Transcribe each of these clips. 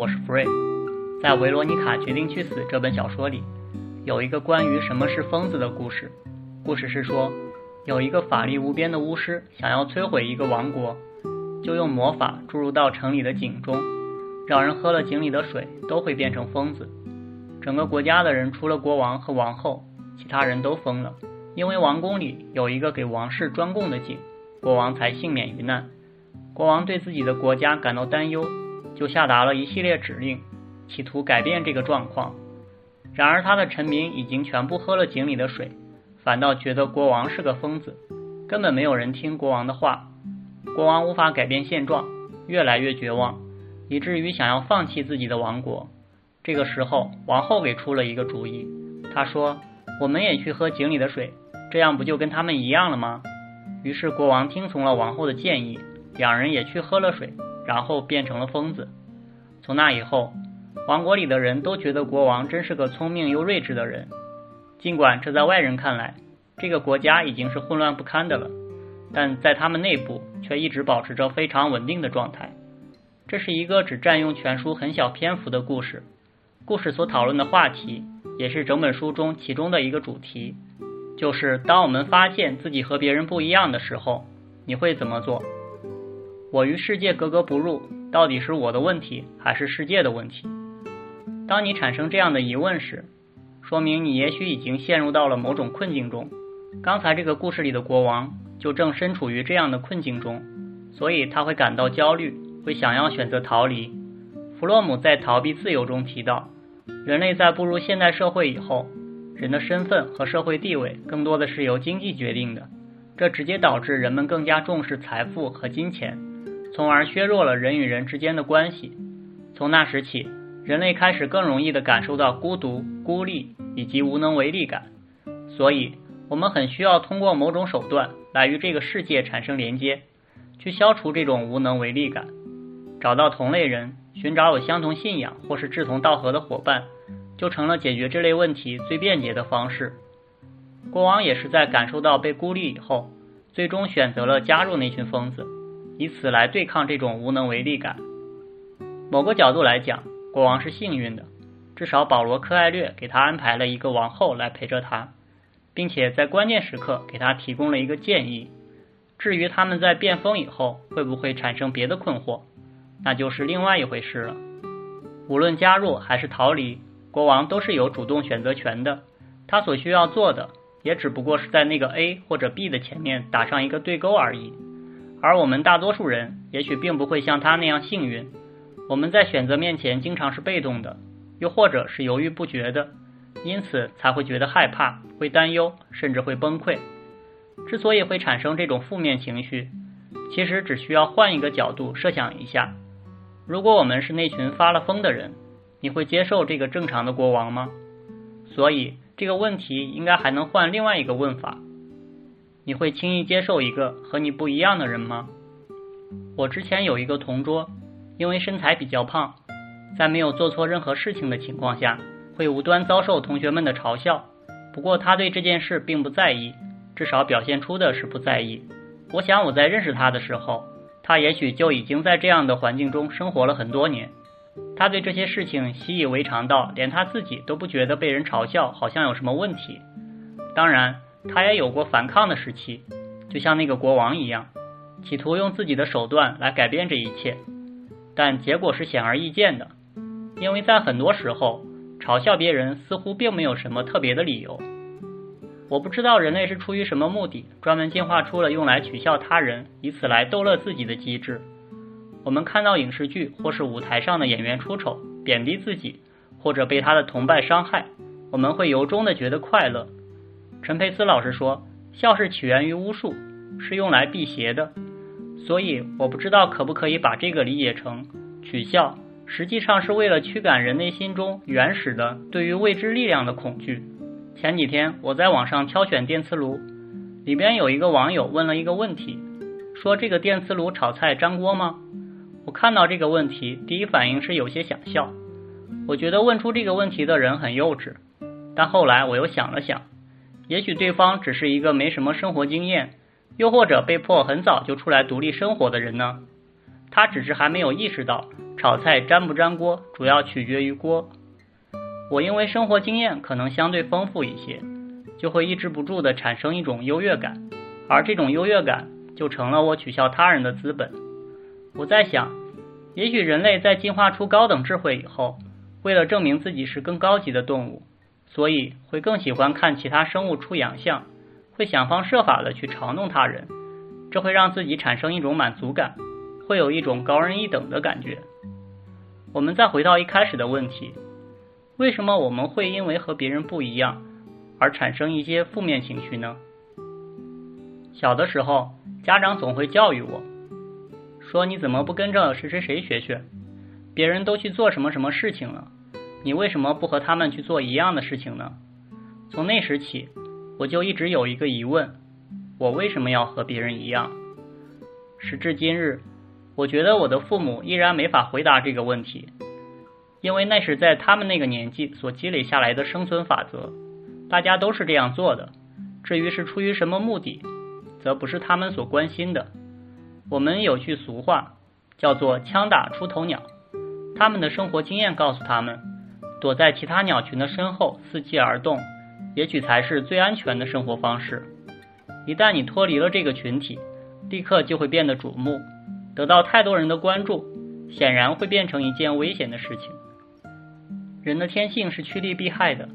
我是福瑞。在《维罗妮卡决定去死》这本小说里，有一个关于什么是疯子的故事。故事是说，有一个法力无边的巫师想要摧毁一个王国，就用魔法注入到城里的井中，让人喝了井里的水都会变成疯子。整个国家的人除了国王和王后，其他人都疯了，因为王宫里有一个给王室专供的井，国王才幸免于难。国王对自己的国家感到担忧。就下达了一系列指令，企图改变这个状况。然而，他的臣民已经全部喝了井里的水，反倒觉得国王是个疯子，根本没有人听国王的话。国王无法改变现状，越来越绝望，以至于想要放弃自己的王国。这个时候，王后给出了一个主意。她说：“我们也去喝井里的水，这样不就跟他们一样了吗？”于是，国王听从了王后的建议，两人也去喝了水。然后变成了疯子。从那以后，王国里的人都觉得国王真是个聪明又睿智的人。尽管这在外人看来，这个国家已经是混乱不堪的了，但在他们内部却一直保持着非常稳定的状态。这是一个只占用全书很小篇幅的故事。故事所讨论的话题，也是整本书中其中的一个主题，就是当我们发现自己和别人不一样的时候，你会怎么做？我与世界格格不入，到底是我的问题还是世界的问题？当你产生这样的疑问时，说明你也许已经陷入到了某种困境中。刚才这个故事里的国王就正身处于这样的困境中，所以他会感到焦虑，会想要选择逃离。弗洛姆在《逃避自由》中提到，人类在步入现代社会以后，人的身份和社会地位更多的是由经济决定的，这直接导致人们更加重视财富和金钱。从而削弱了人与人之间的关系。从那时起，人类开始更容易地感受到孤独、孤立以及无能为力感。所以，我们很需要通过某种手段来与这个世界产生连接，去消除这种无能为力感。找到同类人，寻找有相同信仰或是志同道合的伙伴，就成了解决这类问题最便捷的方式。国王也是在感受到被孤立以后，最终选择了加入那群疯子。以此来对抗这种无能为力感。某个角度来讲，国王是幸运的，至少保罗·科艾略给他安排了一个王后来陪着他，并且在关键时刻给他提供了一个建议。至于他们在变疯以后会不会产生别的困惑，那就是另外一回事了。无论加入还是逃离，国王都是有主动选择权的。他所需要做的，也只不过是在那个 A 或者 B 的前面打上一个对勾而已。而我们大多数人也许并不会像他那样幸运，我们在选择面前经常是被动的，又或者是犹豫不决的，因此才会觉得害怕、会担忧，甚至会崩溃。之所以会产生这种负面情绪，其实只需要换一个角度设想一下：如果我们是那群发了疯的人，你会接受这个正常的国王吗？所以这个问题应该还能换另外一个问法。你会轻易接受一个和你不一样的人吗？我之前有一个同桌，因为身材比较胖，在没有做错任何事情的情况下，会无端遭受同学们的嘲笑。不过他对这件事并不在意，至少表现出的是不在意。我想我在认识他的时候，他也许就已经在这样的环境中生活了很多年。他对这些事情习以为常到连他自己都不觉得被人嘲笑好像有什么问题。当然。他也有过反抗的时期，就像那个国王一样，企图用自己的手段来改变这一切，但结果是显而易见的，因为在很多时候，嘲笑别人似乎并没有什么特别的理由。我不知道人类是出于什么目的，专门进化出了用来取笑他人，以此来逗乐自己的机制。我们看到影视剧或是舞台上的演员出丑、贬低自己，或者被他的同伴伤害，我们会由衷的觉得快乐。陈佩斯老师说：“笑是起源于巫术，是用来辟邪的。所以我不知道可不可以把这个理解成取笑，实际上是为了驱赶人内心中原始的对于未知力量的恐惧。”前几天我在网上挑选电磁炉，里边有一个网友问了一个问题，说：“这个电磁炉炒菜粘锅吗？”我看到这个问题，第一反应是有些想笑。我觉得问出这个问题的人很幼稚，但后来我又想了想。也许对方只是一个没什么生活经验，又或者被迫很早就出来独立生活的人呢？他只是还没有意识到炒菜粘不粘锅，主要取决于锅。我因为生活经验可能相对丰富一些，就会抑制不住的产生一种优越感，而这种优越感就成了我取笑他人的资本。我在想，也许人类在进化出高等智慧以后，为了证明自己是更高级的动物，所以会更喜欢看其他生物出洋相，会想方设法的去嘲弄他人，这会让自己产生一种满足感，会有一种高人一等的感觉。我们再回到一开始的问题。为什么我们会因为和别人不一样而产生一些负面情绪呢？小的时候，家长总会教育我，说你怎么不跟着谁谁谁学学？别人都去做什么什么事情了，你为什么不和他们去做一样的事情呢？从那时起，我就一直有一个疑问：我为什么要和别人一样？时至今日，我觉得我的父母依然没法回答这个问题。因为那是在他们那个年纪所积累下来的生存法则，大家都是这样做的。至于是出于什么目的，则不是他们所关心的。我们有句俗话，叫做“枪打出头鸟”。他们的生活经验告诉他们，躲在其他鸟群的身后伺机而动，也许才是最安全的生活方式。一旦你脱离了这个群体，立刻就会变得瞩目，得到太多人的关注，显然会变成一件危险的事情。人的天性是趋利避害的，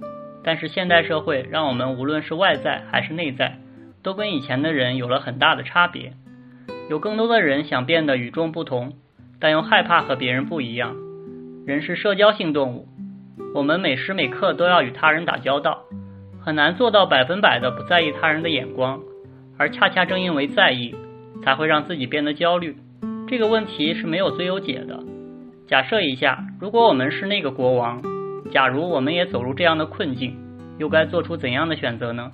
但是现代社会让我们无论是外在还是内在，都跟以前的人有了很大的差别。有更多的人想变得与众不同，但又害怕和别人不一样。人是社交性动物，我们每时每刻都要与他人打交道，很难做到百分百的不在意他人的眼光。而恰恰正因为在意，才会让自己变得焦虑。这个问题是没有最优解的。假设一下，如果我们是那个国王。假如我们也走入这样的困境，又该做出怎样的选择呢？